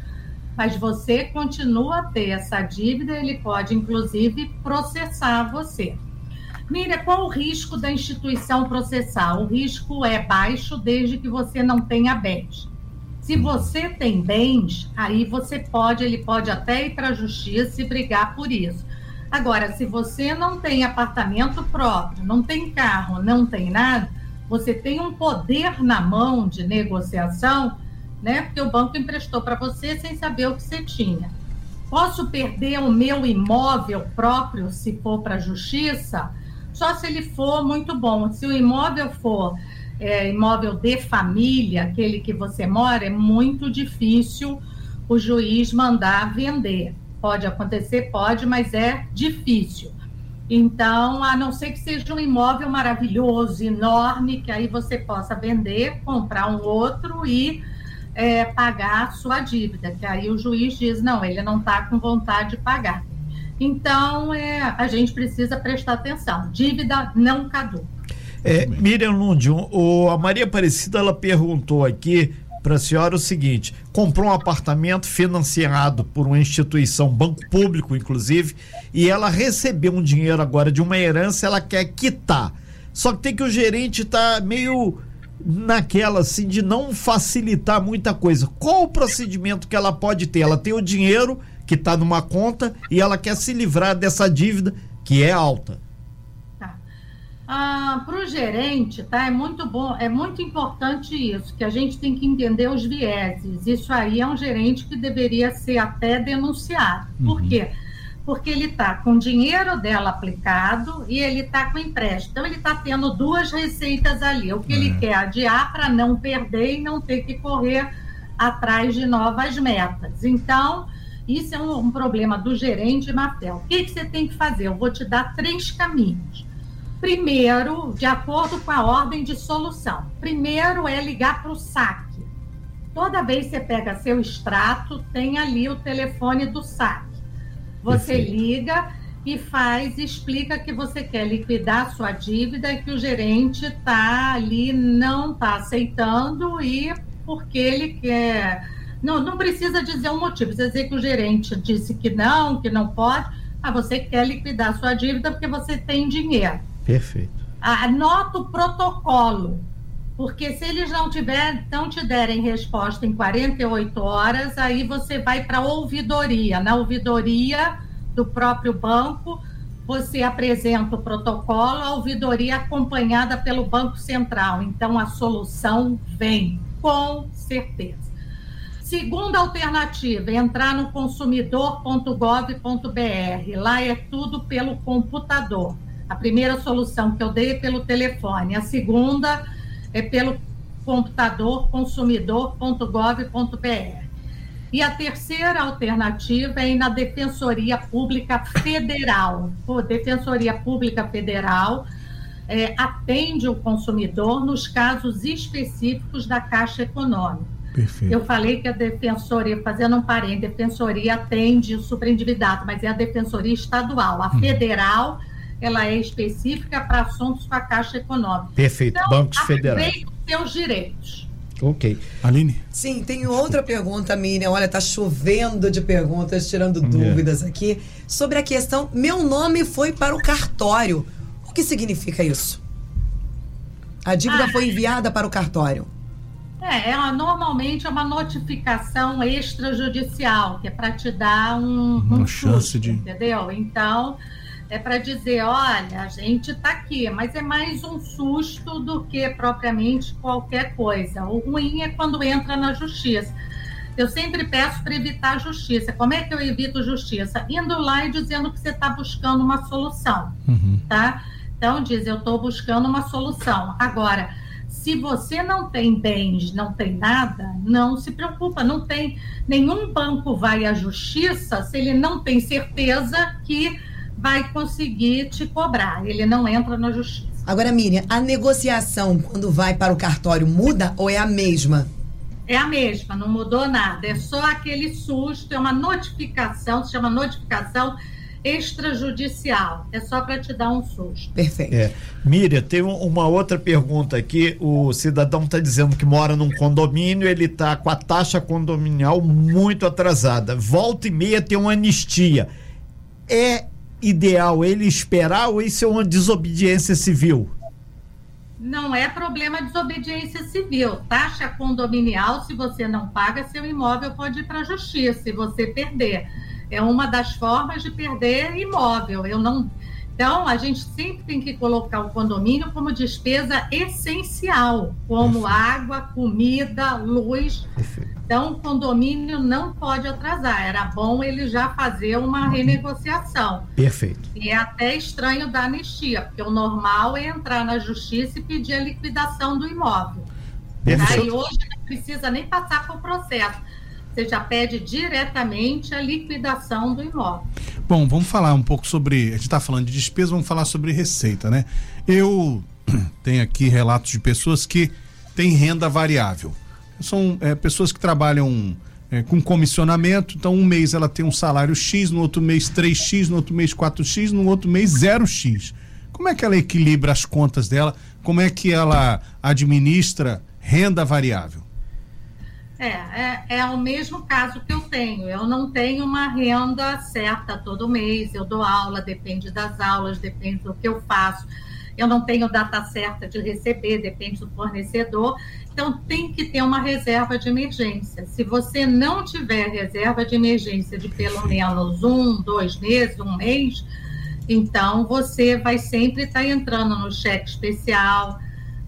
Mas você continua a ter essa dívida, ele pode, inclusive, processar você. Mira, qual o risco da instituição processar? O risco é baixo desde que você não tenha bens. Se você tem bens, aí você pode, ele pode até ir para a justiça e brigar por isso. Agora, se você não tem apartamento próprio, não tem carro, não tem nada, você tem um poder na mão de negociação, né? Porque o banco emprestou para você sem saber o que você tinha. Posso perder o meu imóvel próprio se for para a justiça? Só se ele for muito bom. Se o imóvel for é, imóvel de família, aquele que você mora, é muito difícil o juiz mandar vender. Pode acontecer, pode, mas é difícil. Então, a não ser que seja um imóvel maravilhoso, enorme, que aí você possa vender, comprar um outro e é, pagar a sua dívida, que aí o juiz diz, não, ele não está com vontade de pagar. Então, é, a gente precisa prestar atenção. Dívida não caduca. É, Miriam Lund, o, a Maria Aparecida, ela perguntou aqui para a senhora o seguinte: comprou um apartamento financiado por uma instituição, banco público, inclusive, e ela recebeu um dinheiro agora de uma herança, ela quer quitar. Só que tem que o gerente tá meio naquela assim de não facilitar muita coisa. Qual o procedimento que ela pode ter? Ela tem o dinheiro que está numa conta e ela quer se livrar dessa dívida que é alta. Ah, Para o gerente, tá? É muito bom, é muito importante isso, que a gente tem que entender os vieses. Isso aí é um gerente que deveria ser até denunciado. Uhum. Por quê? Porque ele está com o dinheiro dela aplicado e ele está com empréstimo. Então, ele está tendo duas receitas ali. O que é. ele quer adiar para não perder e não ter que correr atrás de novas metas. Então, isso é um, um problema do gerente Matel. O que, que você tem que fazer? Eu vou te dar três caminhos. Primeiro, de acordo com a ordem de solução. Primeiro é ligar para o saque. Toda vez que você pega seu extrato, tem ali o telefone do saque. Você Perfeito. liga e faz, explica que você quer liquidar sua dívida e que o gerente está ali, não está aceitando e porque ele quer não, não precisa dizer um motivo. Precisa dizer que o gerente disse que não, que não pode. Ah, você quer liquidar sua dívida porque você tem dinheiro. Perfeito. Anota o protocolo. Porque se eles não, tiver, não te derem resposta em 48 horas, aí você vai para a ouvidoria. Na ouvidoria do próprio banco, você apresenta o protocolo, a ouvidoria acompanhada pelo Banco Central. Então, a solução vem, com certeza. Segunda alternativa, entrar no consumidor.gov.br. Lá é tudo pelo computador. A primeira solução que eu dei é pelo telefone. A segunda é pelo computador consumidor.gov.br. E a terceira alternativa é ir na Defensoria Pública Federal. O Defensoria Pública Federal é, atende o consumidor nos casos específicos da Caixa Econômica. Perfeito. Eu falei que a defensoria, fazendo um parênteses, a defensoria atende o superendividado, mas é a defensoria estadual. A hum. federal, ela é específica para assuntos com a Caixa Econômica. Perfeito, então, bancos federais. seus direitos. Ok. Aline? Sim, tem outra pergunta, Miriam. Olha, tá chovendo de perguntas, tirando hum, dúvidas aqui. Sobre a questão, meu nome foi para o cartório. O que significa isso? A dívida ah. foi enviada para o cartório. É, ela normalmente é uma notificação extrajudicial, que é para te dar um, uma um chance susto, de. Entendeu? Então, é para dizer: olha, a gente está aqui, mas é mais um susto do que propriamente qualquer coisa. O ruim é quando entra na justiça. Eu sempre peço para evitar a justiça. Como é que eu evito justiça? Indo lá e dizendo que você está buscando uma solução, uhum. tá? Então diz, eu estou buscando uma solução. Agora, se você não tem bens, não tem nada, não se preocupa, não tem nenhum banco vai à justiça se ele não tem certeza que vai conseguir te cobrar. Ele não entra na justiça. Agora, Miriam, a negociação quando vai para o cartório muda ou é a mesma? É a mesma, não mudou nada. É só aquele susto, é uma notificação, se chama notificação extrajudicial. É só para te dar um susto. Perfeito. É. Miriam, tem uma outra pergunta aqui. O cidadão está dizendo que mora num condomínio, ele está com a taxa condominial muito atrasada. Volta e meia tem uma anistia. É ideal ele esperar ou isso é uma desobediência civil? Não é problema de desobediência civil. Taxa condominial, se você não paga, seu imóvel pode ir para a justiça se você perder é uma das formas de perder imóvel. Eu não. Então, a gente sempre tem que colocar o condomínio como despesa essencial, como Perfeito. água, comida, luz. Perfeito. Então, o condomínio não pode atrasar. Era bom ele já fazer uma renegociação. Perfeito. E é até estranho dar anistia, porque o normal é entrar na justiça e pedir a liquidação do imóvel. Perfeito. Aí hoje não precisa nem passar por processo você já pede diretamente a liquidação do imóvel. Bom, vamos falar um pouco sobre. A gente está falando de despesa, vamos falar sobre receita, né? Eu tenho aqui relatos de pessoas que têm renda variável. São é, pessoas que trabalham é, com comissionamento, então um mês ela tem um salário X, no outro mês 3X, no outro mês 4X, no outro mês 0X. Como é que ela equilibra as contas dela? Como é que ela administra renda variável? É, é, é o mesmo caso que eu tenho. Eu não tenho uma renda certa todo mês. Eu dou aula, depende das aulas, depende do que eu faço. eu não tenho data certa de receber, depende do fornecedor. Então, tem que ter uma reserva de emergência. Se você não tiver reserva de emergência de pelo menos um, dois meses, um mês, então você vai sempre estar tá entrando no cheque especial,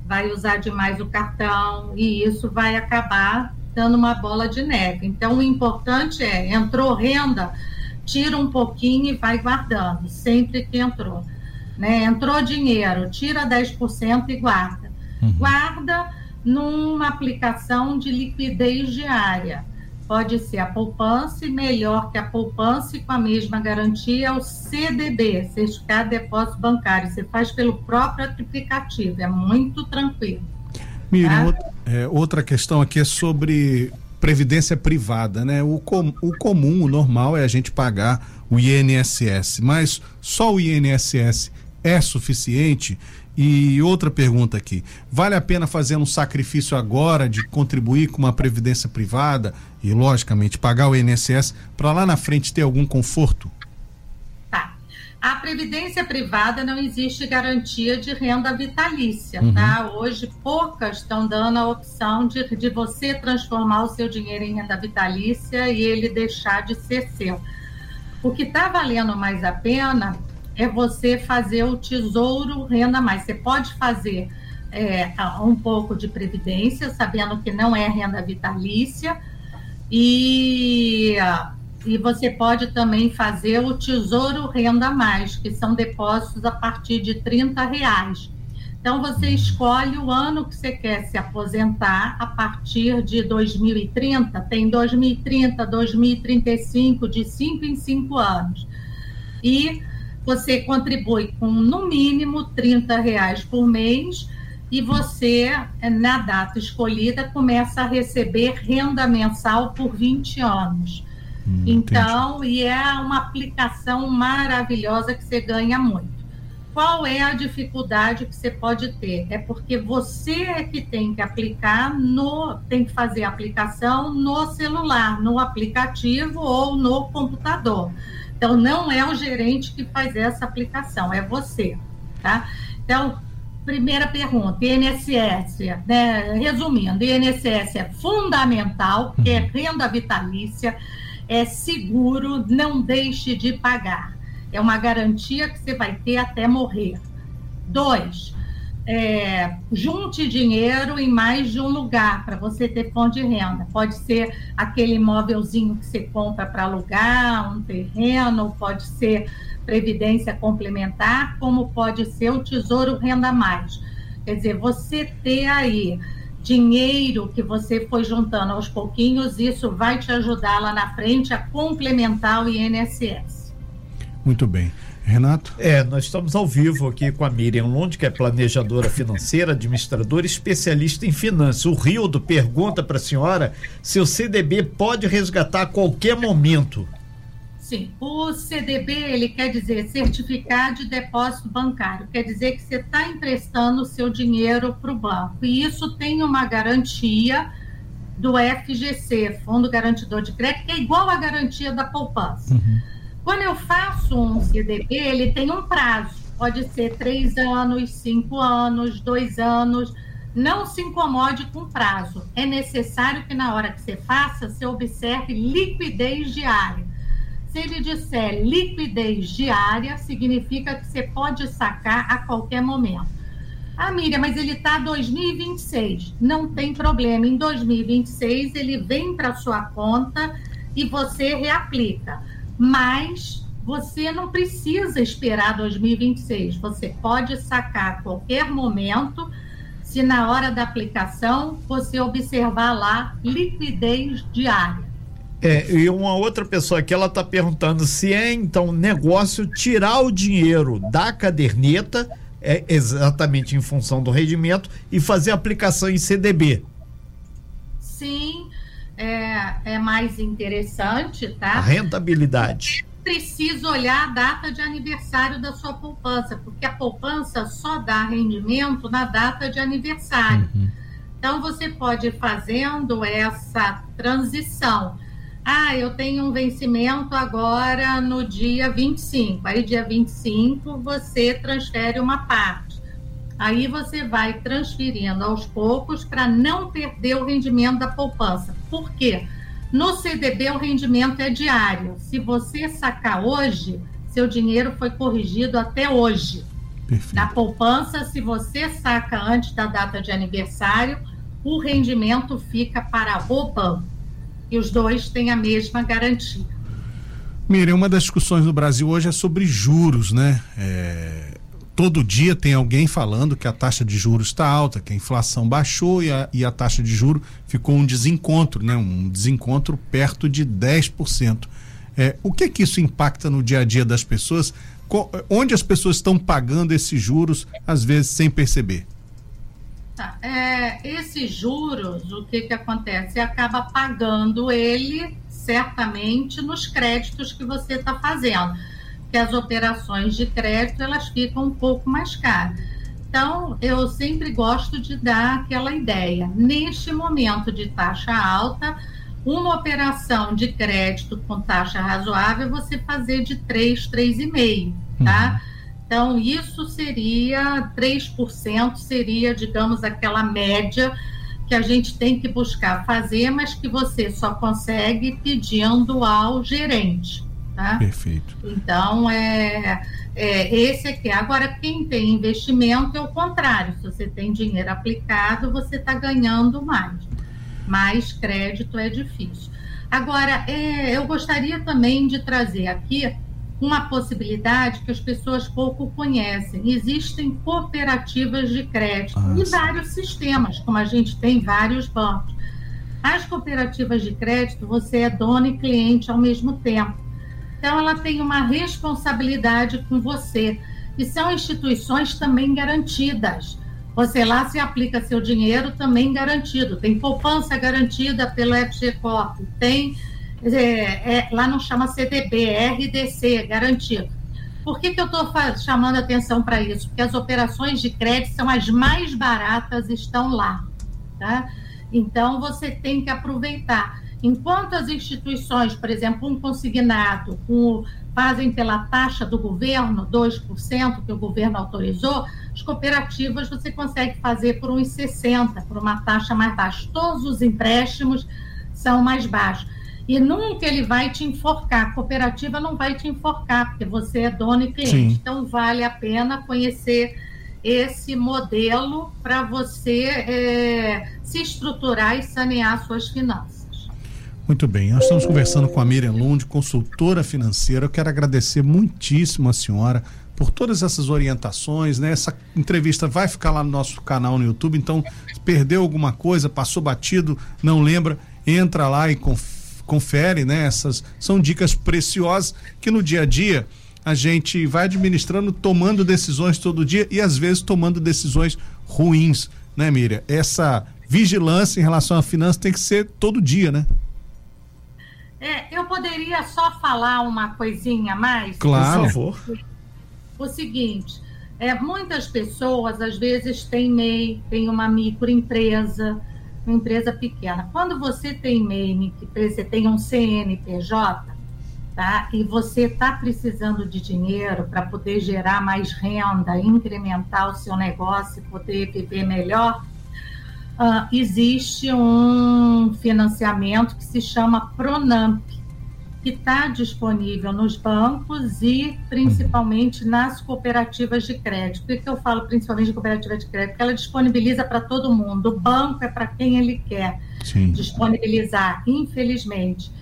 vai usar demais o cartão e isso vai acabar dando uma bola de neve. Então, o importante é, entrou renda, tira um pouquinho e vai guardando, sempre que entrou. Né? Entrou dinheiro, tira 10% e guarda. Uhum. Guarda numa aplicação de liquidez diária. Pode ser a poupança e melhor que a poupança e com a mesma garantia é o CDB, Certificado de Depósito Bancário. Você faz pelo próprio aplicativo, é muito tranquilo. Miriam, tá? é, outra questão aqui é sobre previdência privada, né? O, com, o comum, o normal é a gente pagar o INSS, mas só o INSS é suficiente? E outra pergunta aqui: vale a pena fazer um sacrifício agora de contribuir com uma previdência privada e, logicamente, pagar o INSS para lá na frente ter algum conforto? A previdência privada não existe garantia de renda vitalícia, uhum. tá? Hoje poucas estão dando a opção de, de você transformar o seu dinheiro em renda vitalícia e ele deixar de ser seu. O que está valendo mais a pena é você fazer o tesouro renda mais. Você pode fazer é, um pouco de previdência, sabendo que não é renda vitalícia, e, e você pode também fazer o tesouro renda mais, que são depósitos a partir de 30 reais. Então, você escolhe o ano que você quer se aposentar a partir de 2030. Tem 2030, 2035, de 5 em 5 anos. E você contribui com no mínimo 30 reais por mês e você, na data escolhida, começa a receber renda mensal por 20 anos. Hum, então, entendi. e é uma aplicação maravilhosa que você ganha muito. Qual é a dificuldade que você pode ter? É porque você é que tem que aplicar no, tem que fazer a aplicação no celular, no aplicativo ou no computador. Então, não é o gerente que faz essa aplicação, é você, tá? Então, primeira pergunta, INSS, né? Resumindo, INSS é fundamental, porque é renda vitalícia, é seguro, não deixe de pagar. É uma garantia que você vai ter até morrer. Dois, é, junte dinheiro em mais de um lugar para você ter fonte de renda. Pode ser aquele imóvelzinho que você compra para alugar, um terreno, pode ser previdência complementar, como pode ser o Tesouro Renda Mais. Quer dizer, você ter aí dinheiro que você foi juntando aos pouquinhos, isso vai te ajudar lá na frente a complementar o INSS. Muito bem. Renato? É, nós estamos ao vivo aqui com a Miriam Lund, que é planejadora financeira, administradora, especialista em finanças. O Rildo pergunta para a senhora se o CDB pode resgatar a qualquer momento. Sim, o CDB ele quer dizer certificado de depósito bancário, quer dizer que você está emprestando o seu dinheiro para o banco e isso tem uma garantia do FGC, Fundo Garantidor de Crédito, que é igual à garantia da poupança. Uhum. Quando eu faço um CDB, ele tem um prazo. Pode ser três anos, cinco anos, dois anos. Não se incomode com prazo. É necessário que na hora que você faça, você observe liquidez diária. Se ele disser liquidez diária, significa que você pode sacar a qualquer momento. Ah, Miriam, mas ele está 2026. Não tem problema. Em 2026, ele vem para sua conta e você reaplica mas você não precisa esperar 2026. Você pode sacar a qualquer momento, se na hora da aplicação você observar lá liquidez diária. É, e uma outra pessoa aqui, ela está perguntando se é então negócio tirar o dinheiro da caderneta, é exatamente em função do rendimento, e fazer aplicação em CDB. Sim, é, é mais interessante, tá? A rentabilidade. Precisa olhar a data de aniversário da sua poupança, porque a poupança só dá rendimento na data de aniversário. Uhum. Então, você pode ir fazendo essa transição. Ah, eu tenho um vencimento agora no dia 25. Aí, dia 25, você transfere uma parte. Aí você vai transferindo aos poucos para não perder o rendimento da poupança. Por quê? No CDB o rendimento é diário. Se você sacar hoje, seu dinheiro foi corrigido até hoje. Perfeito. Na poupança, se você saca antes da data de aniversário, o rendimento fica para o banco. E os dois têm a mesma garantia. Miriam, uma das discussões no Brasil hoje é sobre juros, né? É, todo dia tem alguém falando que a taxa de juros está alta, que a inflação baixou e a, e a taxa de juros ficou um desencontro, né? Um desencontro perto de 10%. É, o que que isso impacta no dia a dia das pessoas? onde as pessoas estão pagando esses juros, às vezes sem perceber? Tá. É, esses juros, o que, que acontece? Acaba pagando ele certamente nos créditos que você está fazendo, que as operações de crédito elas ficam um pouco mais caras. Então, eu sempre gosto de dar aquela ideia. Neste momento de taxa alta, uma operação de crédito com taxa razoável você fazer de 3, 3,5, tá? Uhum. Então, isso seria 3%, seria, digamos, aquela média que a gente tem que buscar fazer, mas que você só consegue pedindo ao gerente. Tá? Perfeito. Então, é, é, esse aqui. Agora, quem tem investimento é o contrário. Se você tem dinheiro aplicado, você está ganhando mais mais crédito é difícil. Agora, é, eu gostaria também de trazer aqui uma possibilidade que as pessoas pouco conhecem. Existem cooperativas de crédito ah, e vários sistemas, como a gente tem vários bancos. As cooperativas de crédito, você é dono e cliente ao mesmo tempo. Então, ela tem uma responsabilidade com você. E são instituições também garantidas. Você lá se aplica seu dinheiro também garantido. Tem poupança garantida pelo FGCorp, tem é, é, lá não chama CDB, é RDC, garantido. Por que, que eu estou chamando atenção para isso? Porque as operações de crédito são as mais baratas, estão lá. Tá? Então, você tem que aproveitar. Enquanto as instituições, por exemplo, um consignado, um, fazem pela taxa do governo, 2%, que o governo autorizou, as cooperativas você consegue fazer por uns 60, por uma taxa mais baixa. Todos os empréstimos são mais baixos. E nunca ele vai te enforcar. A cooperativa não vai te enforcar, porque você é dono e cliente. Sim. Então, vale a pena conhecer esse modelo para você é, se estruturar e sanear suas finanças. Muito bem, nós estamos conversando com a Miriam Lund, consultora financeira. Eu quero agradecer muitíssimo a senhora por todas essas orientações, né? Essa entrevista vai ficar lá no nosso canal no YouTube, então se perdeu alguma coisa, passou batido, não lembra, entra lá e confere, né? Essas são dicas preciosas que no dia a dia a gente vai administrando, tomando decisões todo dia e às vezes tomando decisões ruins, né, Miriam? Essa vigilância em relação à finança tem que ser todo dia, né? É, eu poderia só falar uma coisinha a mais? Claro. Por favor. O seguinte, é, muitas pessoas às vezes têm MEI, tem uma microempresa, uma empresa pequena. Quando você tem MEI, que você tem um CNPJ, tá? E você está precisando de dinheiro para poder gerar mais renda, incrementar o seu negócio poder viver melhor, uh, existe um financiamento que se chama Pronamp, que está disponível nos bancos e principalmente nas cooperativas de crédito. Por que eu falo principalmente de cooperativa de crédito? Porque ela disponibiliza para todo mundo. O banco é para quem ele quer Sim. disponibilizar, infelizmente.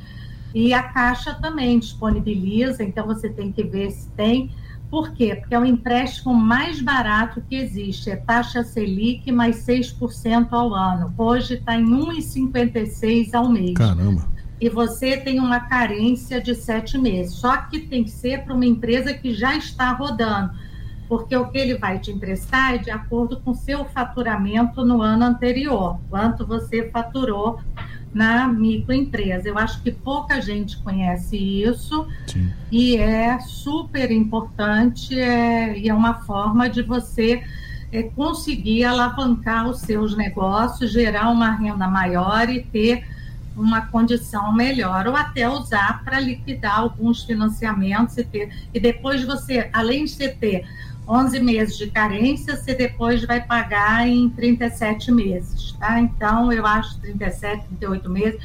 E a Caixa também disponibiliza, então você tem que ver se tem por quê? Porque é o empréstimo mais barato que existe, é taxa Selic mais 6% ao ano. Hoje está em 1,56 ao mês. Caramba. E você tem uma carência de sete meses. Só que tem que ser para uma empresa que já está rodando, porque o que ele vai te emprestar é de acordo com seu faturamento no ano anterior, quanto você faturou na microempresa. Eu acho que pouca gente conhece isso Sim. e é super importante é, e é uma forma de você é, conseguir alavancar os seus negócios, gerar uma renda maior e ter uma condição melhor, ou até usar para liquidar alguns financiamentos e ter. E depois você, além de você ter 11 meses de carência, você depois vai pagar em 37 meses, tá? Então, eu acho 37, 38 meses.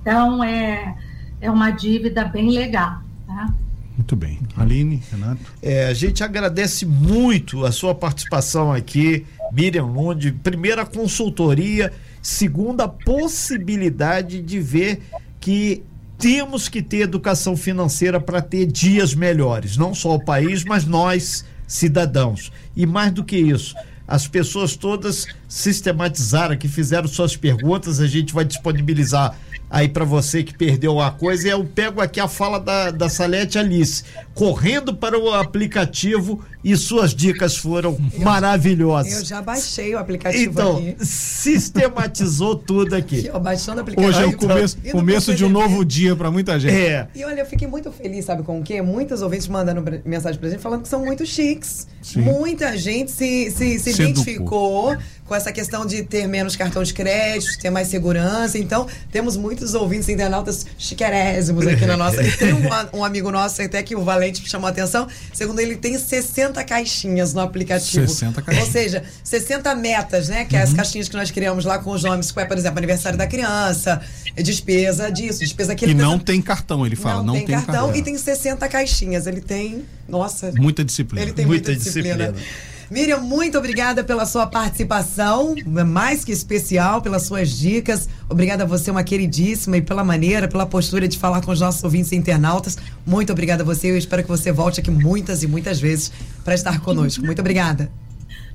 Então, é, é uma dívida bem legal, tá? Muito bem. Aline, Renato. É, a gente agradece muito a sua participação aqui, Miriam Lund. Primeira consultoria, segunda possibilidade de ver que temos que ter educação financeira para ter dias melhores, não só o país, mas nós cidadãos. E mais do que isso, as pessoas todas sistematizaram, que fizeram suas perguntas, a gente vai disponibilizar aí para você que perdeu a coisa. E eu pego aqui a fala da, da Salete Alice, correndo para o aplicativo e suas dicas foram eu, maravilhosas. Eu já baixei o aplicativo então, aqui. sistematizou tudo aqui. Ó, baixando o aplicativo. Hoje é o começo, então, começo de um novo dia para muita gente. É. E olha, eu fiquei muito feliz, sabe com o quê? Muitos ouvintes mandando mensagem pra gente falando que são muito chiques. Sim. Muita gente se, se, se, se identificou. Educou com essa questão de ter menos cartão de crédito, ter mais segurança. Então, temos muitos ouvintes internautas chiquerésimos aqui na nossa. E tem um, um, amigo nosso até que o Valente chamou a atenção. Segundo ele, tem 60 caixinhas no aplicativo. 60 caixinhas. Ou seja, 60 metas, né? Que é as uhum. caixinhas que nós criamos lá com os nomes, que é, por exemplo, aniversário da criança, despesa disso, despesa que ele. E não tem cartão, ele fala. Não, não tem, tem cartão, cartão. E tem 60 caixinhas. Ele tem. Nossa. Muita disciplina. Ele tem muita, muita disciplina. disciplina. Miriam, muito obrigada pela sua participação, mais que especial, pelas suas dicas. Obrigada a você, uma queridíssima, e pela maneira, pela postura de falar com os nossos ouvintes e internautas. Muito obrigada a você. Eu espero que você volte aqui muitas e muitas vezes para estar conosco. Muito obrigada.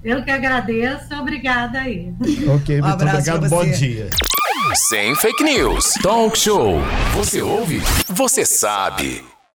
Eu que agradeço. Obrigada aí. Ok, um muito obrigado. Bom dia. Sem fake news. Talk show. Você ouve? Você sabe.